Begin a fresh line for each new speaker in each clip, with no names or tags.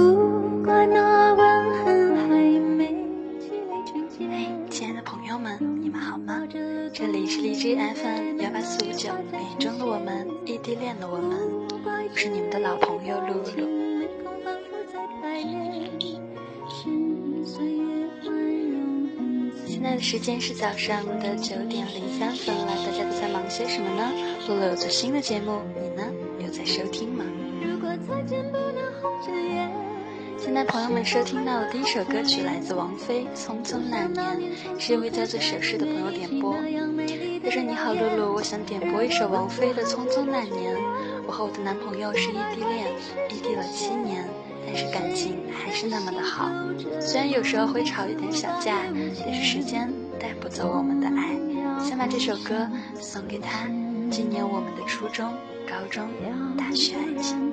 不怪那吻痕还没积累成茧。
亲爱的朋友们，你们好吗？这里是荔枝 FM 幺八四五九，雨中的我们，异地恋的我们，我是你们的老朋友露露。现在的时间是早上的九点零三分了，大家都在忙些什么呢？露露有做新的节目，你呢？有在收听吗？现在朋友们收听到的第一首歌曲来自王菲《匆匆那年》，是一位叫做小诗的朋友点播。他说：“你好，露露，我想点播一首王菲的《匆匆那年》。我和我的男朋友是异地恋，异地了七年。”但是感情还是那么的好，虽然有时候会吵一点小架，但是时间带不走我们的爱。想把这首歌送给他，纪念我们的初中、高中、大学爱情。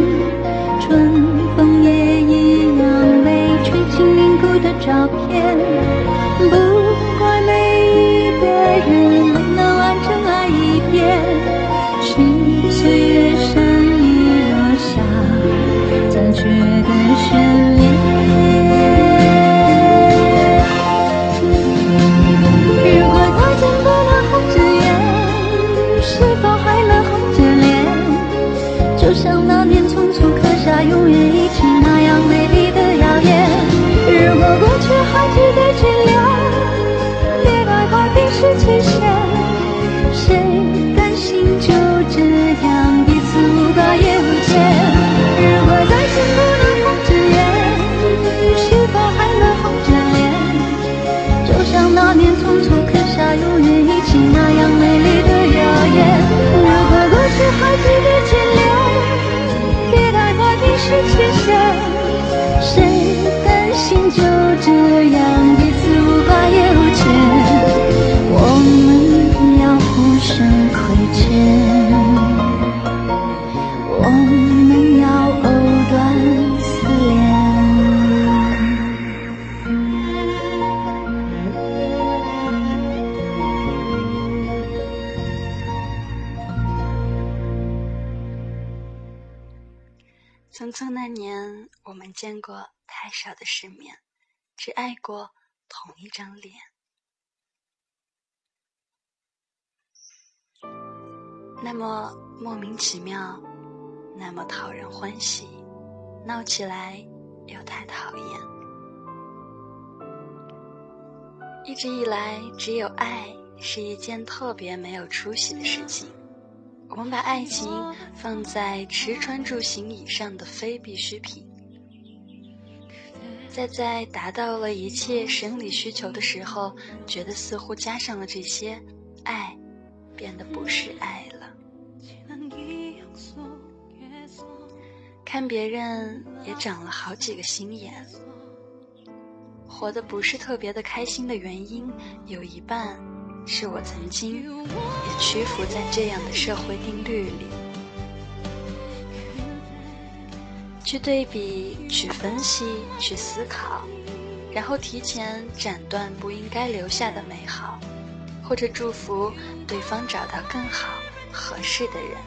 照片。深过太
少的世面，只爱过同一张脸。那么莫名其妙，那么讨人欢喜，闹起来又太讨厌。一直以来，只有爱是一件特别没有出息的事情。我们把爱情放在吃穿住行以上的非必需品，在在达到了一切生理需求的时候，觉得似乎加上了这些，爱变得不是爱了。看别人也长了好几个心眼，活得不是特别的开心的原因，有一半是我曾经也屈服在这样的社会定律里，去对比、去分析、去思考，然后提前斩断不应该留下的美好，或者祝福对方找到更好、合适的人。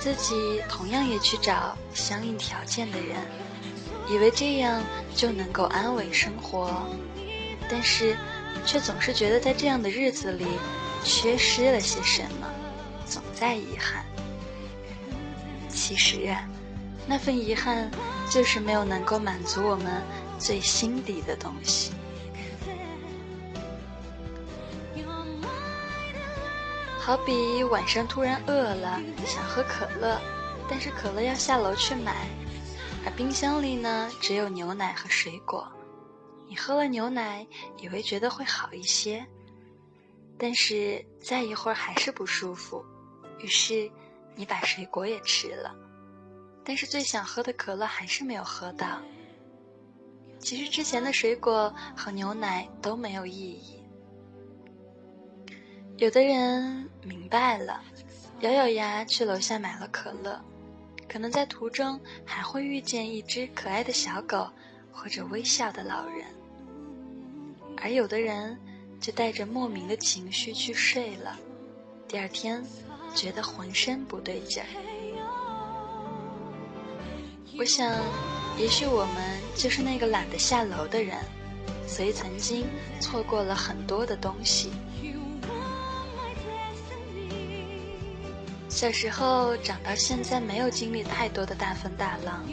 自己同样也去找相应条件的人，以为这样就能够安稳生活，但是却总是觉得在这样的日子里缺失了些什么，总在遗憾。其实啊，那份遗憾就是没有能够满足我们最心底的东西。好比晚上突然饿了，想喝可乐，但是可乐要下楼去买，而冰箱里呢只有牛奶和水果。你喝了牛奶，以为觉得会好一些，但是再一会儿还是不舒服，于是你把水果也吃了，但是最想喝的可乐还是没有喝到。其实之前的水果和牛奶都没有意义。有的人明白了，咬咬牙去楼下买了可乐，可能在途中还会遇见一只可爱的小狗。或者微笑的老人，而有的人就带着莫名的情绪去睡了，第二天觉得浑身不对劲儿。我想，也许我们就是那个懒得下楼的人，所以曾经错过了很多的东西。小时候长到现在，没有经历太多的大风大浪。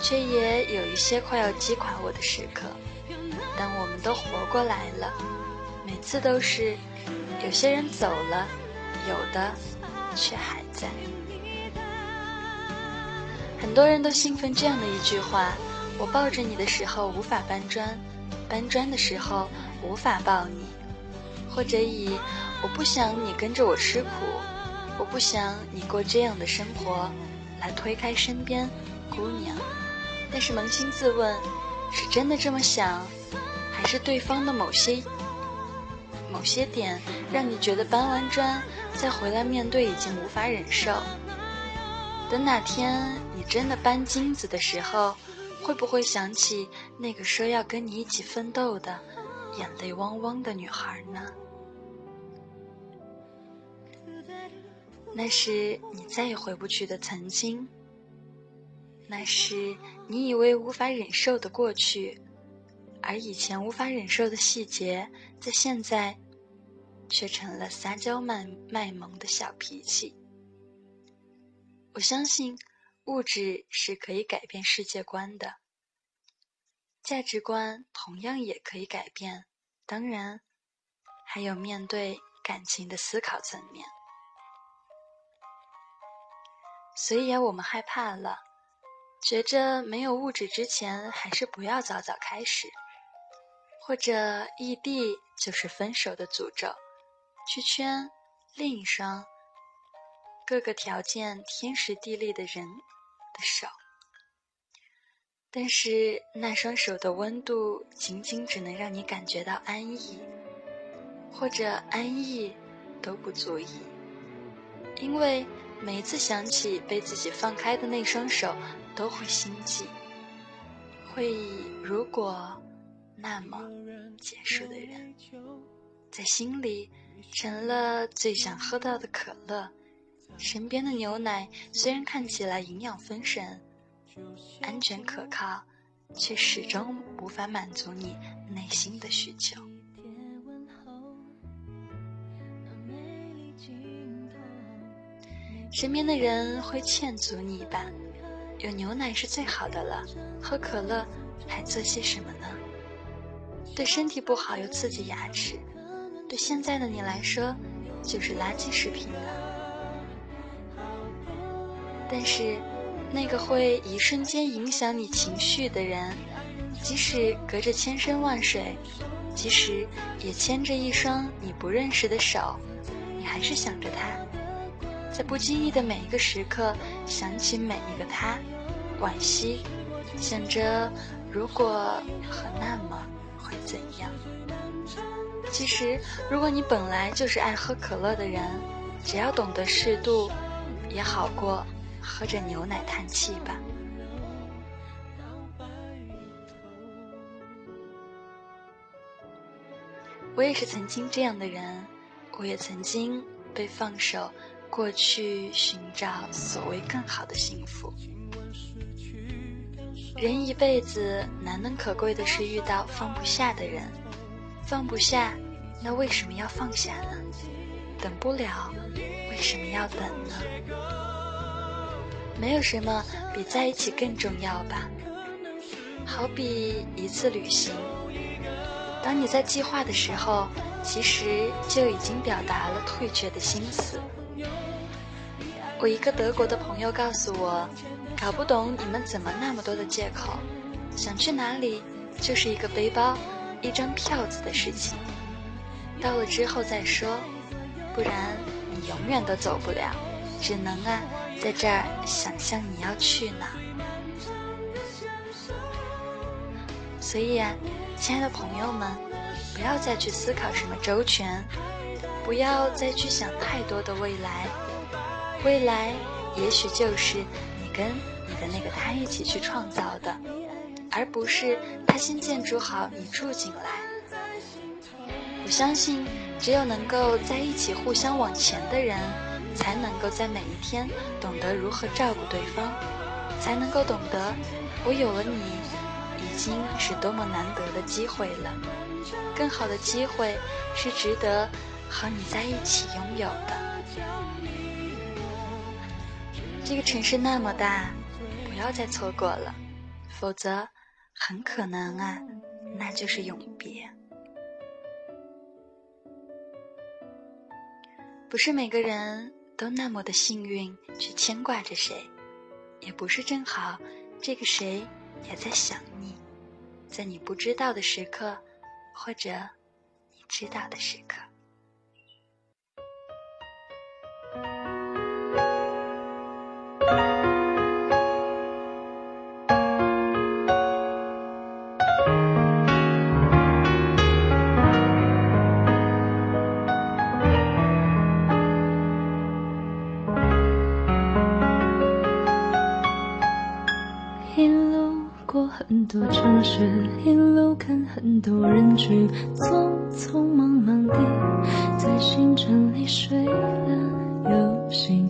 却也有一些快要击垮我的时刻，但我们都活过来了。每次都是，有些人走了，有的却还在。很多人都兴奋这样的一句话：“我抱着你的时候无法搬砖，搬砖的时候无法抱你。”或者以“我不想你跟着我吃苦，我不想你过这样的生活”来推开身边姑娘。但是扪心自问，是真的这么想，还是对方的某些某些点让你觉得搬完砖再回来面对已经无法忍受？等哪天你真的搬金子的时候，会不会想起那个说要跟你一起奋斗的、眼泪汪汪的女孩呢？那是你再也回不去的曾经。那是你以为无法忍受的过去，而以前无法忍受的细节，在现在却成了撒娇卖卖萌的小脾气。我相信，物质是可以改变世界观的，价值观同样也可以改变。当然，还有面对感情的思考层面。所以，我们害怕了。觉着没有物质之前，还是不要早早开始，或者异地就是分手的诅咒，去圈另一双各个条件天时地利的人的手，但是那双手的温度仅仅只能让你感觉到安逸，或者安逸都不足以，因为每一次想起被自己放开的那双手。都会心悸，会以如果那么结束的人，在心里成了最想喝到的可乐。身边的牛奶虽然看起来营养丰盛、安全可靠，却始终无法满足你内心的需求。身边的人会劝阻你吧。有牛奶是最好的了，喝可乐还做些什么呢？对身体不好又刺激牙齿，对现在的你来说就是垃圾食品了。但是，那个会一瞬间影响你情绪的人，即使隔着千山万水，即使也牵着一双你不认识的手，你还是想着他。在不经意的每一个时刻，想起每一个他，惋惜，想着如果和那么会怎样。其实，如果你本来就是爱喝可乐的人，只要懂得适度，也好过喝着牛奶叹气吧。我也是曾经这样的人，我也曾经被放手。过去寻找所谓更好的幸福，人一辈子难能可贵的是遇到放不下的人，放不下，那为什么要放下呢？等不了，为什么要等呢？没有什么比在一起更重要吧。好比一次旅行，当你在计划的时候，其实就已经表达了退却的心思。我一个德国的朋友告诉我，搞不懂你们怎么那么多的借口，想去哪里就是一个背包、一张票子的事情，到了之后再说，不然你永远都走不了，只能啊在这儿想象你要去哪。所以啊，亲爱的朋友们，不要再去思考什么周全，不要再去想太多的未来。未来也许就是你跟你的那个他一起去创造的，而不是他先建筑好你住进来。我相信，只有能够在一起互相往前的人，才能够在每一天懂得如何照顾对方，才能够懂得我有了你，已经是多么难得的机会了。更好的机会是值得和你在一起拥有的。这个城市那么大，不要再错过了，否则很可能啊，那就是永别。不是每个人都那么的幸运去牵挂着谁，也不是正好这个谁也在想你，在你不知道的时刻，或者你知道的时刻。
一路过很多城市，一路看很多人群，匆匆忙忙地在星辰里睡了又醒，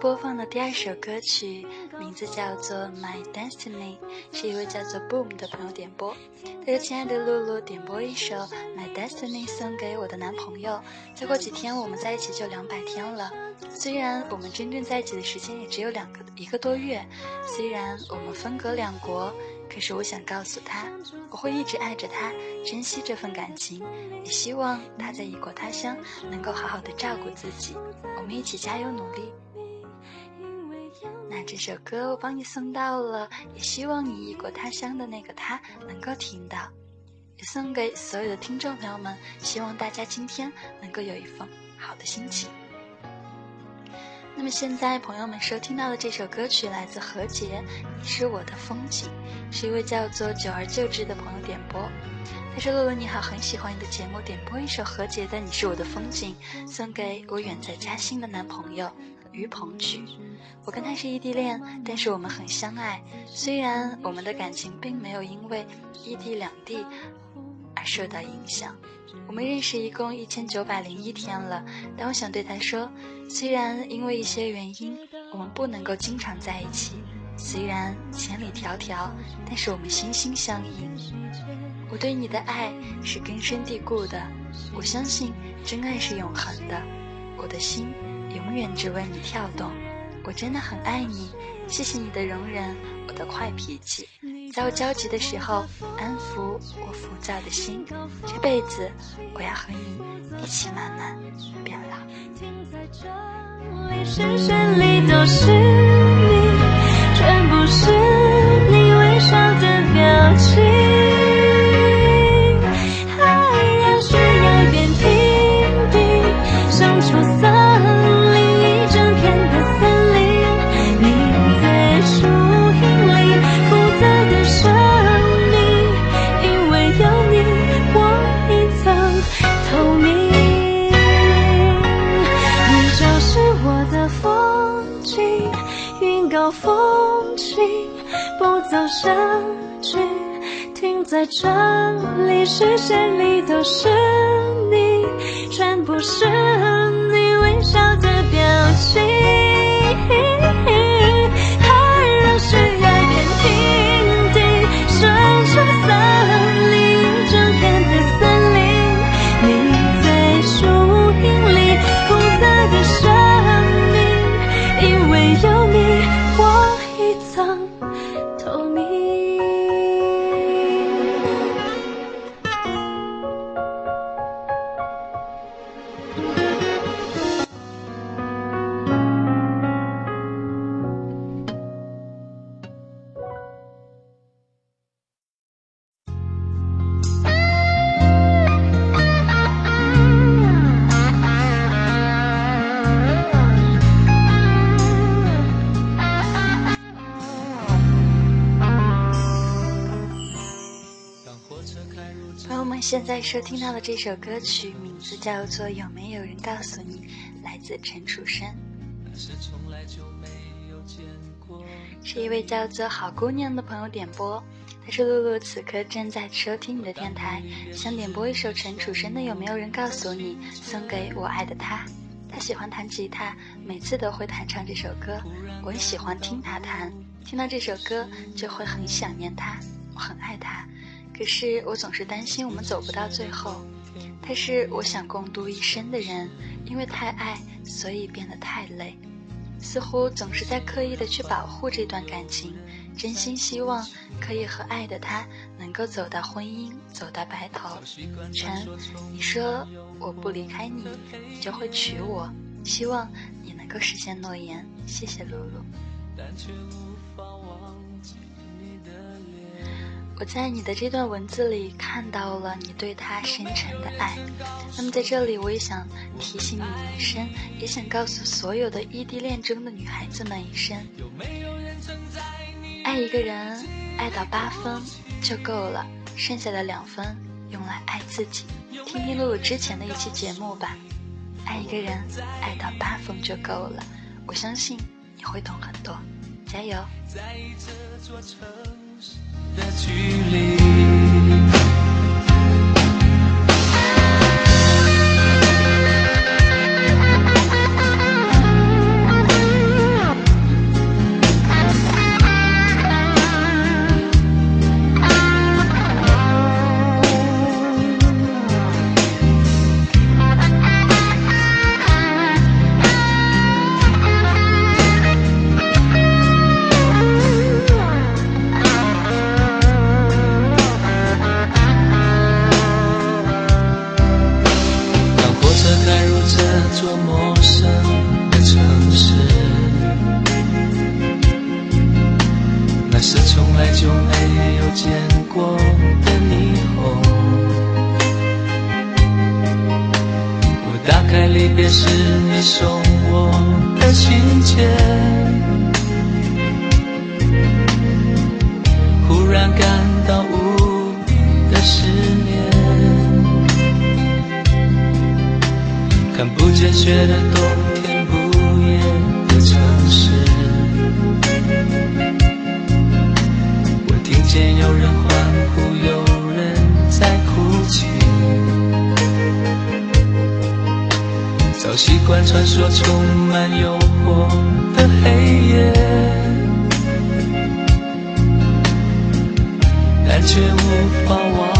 播放的第二首歌曲，名字叫做《My Destiny》，是一位叫做 Boom 的朋友点播。他说：“亲爱的露露，点播一首《My Destiny》送给我的男朋友。再过几天我们在一起就两百天了。虽然我们真正在一起的时间也只有两个一个多月，虽然我们分隔两国。”可是我想告诉他，我会一直爱着他，珍惜这份感情，也希望他在异国他乡能够好好的照顾自己。我们一起加油努力。那这首歌我帮你送到了，也希望你异国他乡的那个他能够听到，也送给所有的听众朋友们。希望大家今天能够有一份好的心情。那么现在，朋友们收听到的这首歌曲来自何洁，《你是我的风景》，是一位叫做久而久之的朋友点播。他说：“洛洛你好，很喜欢你的节目，点播一首何洁的《你是我的风景》，送给我远在嘉兴的男朋友于鹏举。我跟他是异地恋，但是我们很相爱。虽然我们的感情并没有因为异地两地而受到影响。”我们认识一共一千九百零一天了，但我想对他说，虽然因为一些原因，我们不能够经常在一起，虽然千里迢迢，但是我们心心相印。我对你的爱是根深蒂固的，我相信真爱是永恒的，我的心永远只为你跳动。我真的很爱你，谢谢你的容忍，我的坏脾气。在我焦急的时候，安抚我浮躁的心。这辈子，我要和你一起慢慢变老。停在这里，深深里都是
在这里，视线里都是你，全部是
朋友们现在收听到的这首歌曲名字叫做《有没有人告诉你》，来自陈楚生，是一位叫做好姑娘的朋友点播。他说：“露露此刻正在收听你的电台，想点播一首陈楚生的《有没有人告诉你》，送给我爱的他。他喜欢弹吉他，每次都会弹唱这首歌。我也喜欢听他弹，听到这首歌就会很想念他，我很爱他。可是我总是担心我们走不到最后。他是我想共度一生的人，因为太爱，所以变得太累。似乎总是在刻意的去保护这段感情，真心希望可以和爱的他能够走到婚姻，走到白头。陈，你说我不离开你，你就会娶我，希望你能够实现诺言。谢谢露露。我在你的这段文字里看到了你对他深沉的爱，那么在这里我也想提醒你一声，也想告诉所有的异地恋中的女孩子们一声：爱一个人爱到八分就够了，剩下的两分用来爱自己。听听露露之前的一期节目吧，爱一个人爱到八分就够了，我相信你会懂很多，加油！
的距离。看不见雪的冬天，不夜的城市。我听见有人欢呼，有人在哭泣。早习惯穿梭充满诱惑的黑夜，但却无法忘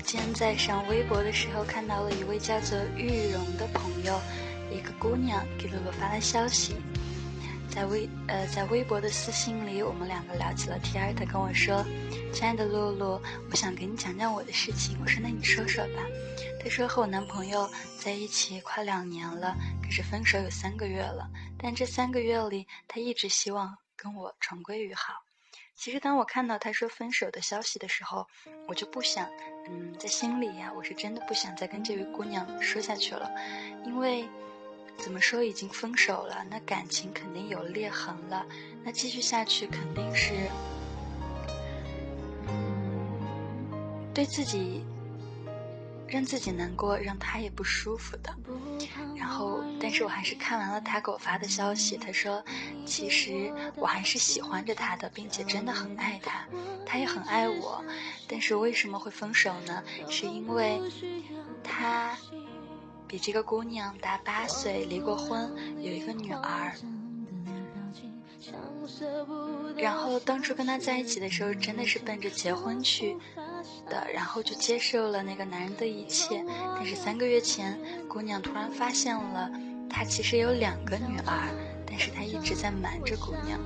在上微博的时候，看到了一位叫做玉蓉的朋友，一个姑娘给露露发了消息，在微呃在微博的私信里，我们两个聊起了天儿。她跟我说：“亲爱的露露，我想给你讲讲我的事情。”我说：“那你说说吧。”她说：“和我男朋友在一起快两年了，可是分手有三个月了。但这三个月里，他一直希望跟我重归于好。”其实，当我看到他说分手的消息的时候，我就不想，嗯，在心里呀，我是真的不想再跟这位姑娘说下去了，因为怎么说已经分手了，那感情肯定有裂痕了，那继续下去肯定是，嗯，对自己。让自己难过，让他也不舒服的。然后，但是我还是看完了他给我发的消息。他说：“其实我还是喜欢着他的，并且真的很爱他，他也很爱我。但是为什么会分手呢？是因为他比这个姑娘大八岁，离过婚，有一个女儿。”然后当初跟他在一起的时候，真的是奔着结婚去的，然后就接受了那个男人的一切。但是三个月前，姑娘突然发现了，他其实有两个女儿，但是他一直在瞒着姑娘。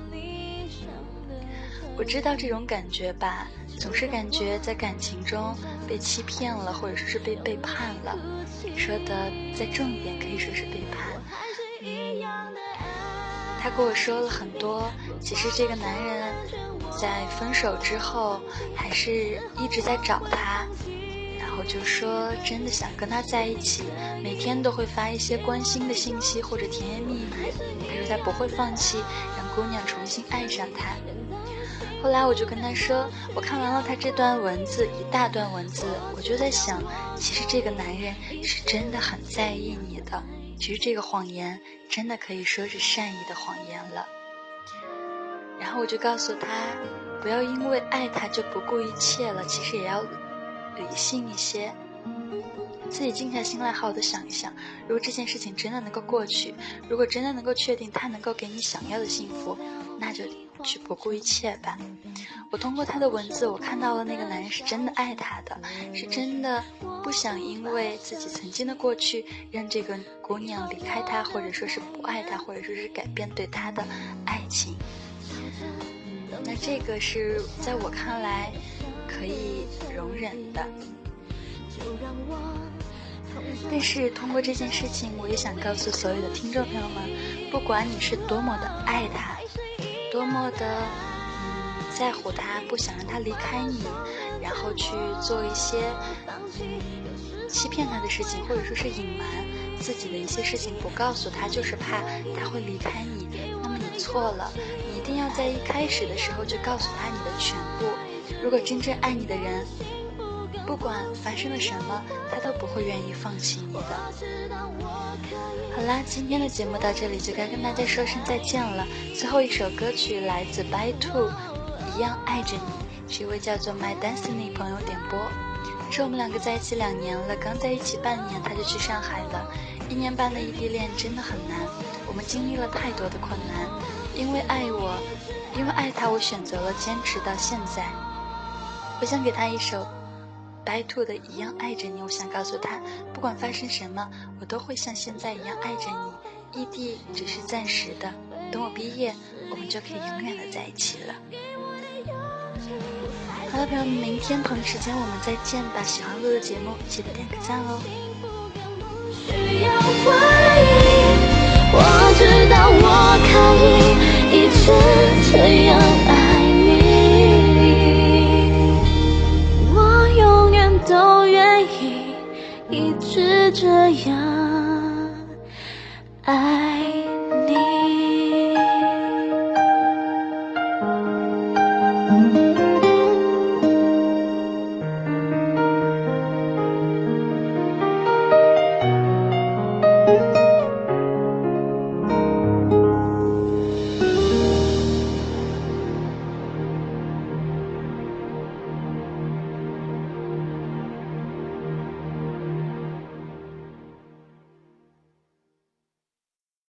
我知道这种感觉吧，总是感觉在感情中被欺骗了，或者说是被背叛了。说的再重一点，可以说是背叛。他跟我说了很多，其实这个男人在分手之后还是一直在找她，然后就说真的想跟他在一起，每天都会发一些关心的信息或者甜言蜜语。他说他不会放弃，让姑娘重新爱上他。后来我就跟他说，我看完了他这段文字，一大段文字，我就在想，其实这个男人是真的很在意你的。其实这个谎言真的可以说是善意的谎言了。然后我就告诉他，不要因为爱他就不顾一切了，其实也要理性一些，自己静下心来好好的想一想，如果这件事情真的能够过去，如果真的能够确定他能够给你想要的幸福，那就。去不顾一切吧。我通过他的文字，我看到了那个男人是真的爱她的，是真的不想因为自己曾经的过去让这个姑娘离开他，或者说是不爱他，或者说是改变对他的爱情。那这个是在我看来可以容忍的。就让我但是通过这件事情，我也想告诉所有的听众朋友们，不管你是多么的爱他。多么的嗯在乎他，不想让他离开你，然后去做一些嗯欺骗他的事情，或者说是隐瞒自己的一些事情，不告诉他，就是怕他会离开你。那么你错了，你一定要在一开始的时候就告诉他你的全部。如果真正爱你的人。不管发生了什么，他都不会愿意放弃你的。好啦，今天的节目到这里就该跟大家说声再见了。最后一首歌曲来自 By Two，一样爱着你，是一位叫做 My Destiny 朋友点播。他说我们两个在一起两年了，刚在一起半年他就去上海了。一年半的异地恋真的很难，我们经历了太多的困难。因为爱我，因为爱他，我选择了坚持到现在。我想给他一首。白兔的一样爱着你，我想告诉他，不管发生什么，我都会像现在一样爱着你。异地只是暂时的，等我毕业，我们就可以永远的在一起了。好了，朋友们，明天同一时间我们再见吧！喜欢录的节目，记得点个赞哦。
我知道我可以一直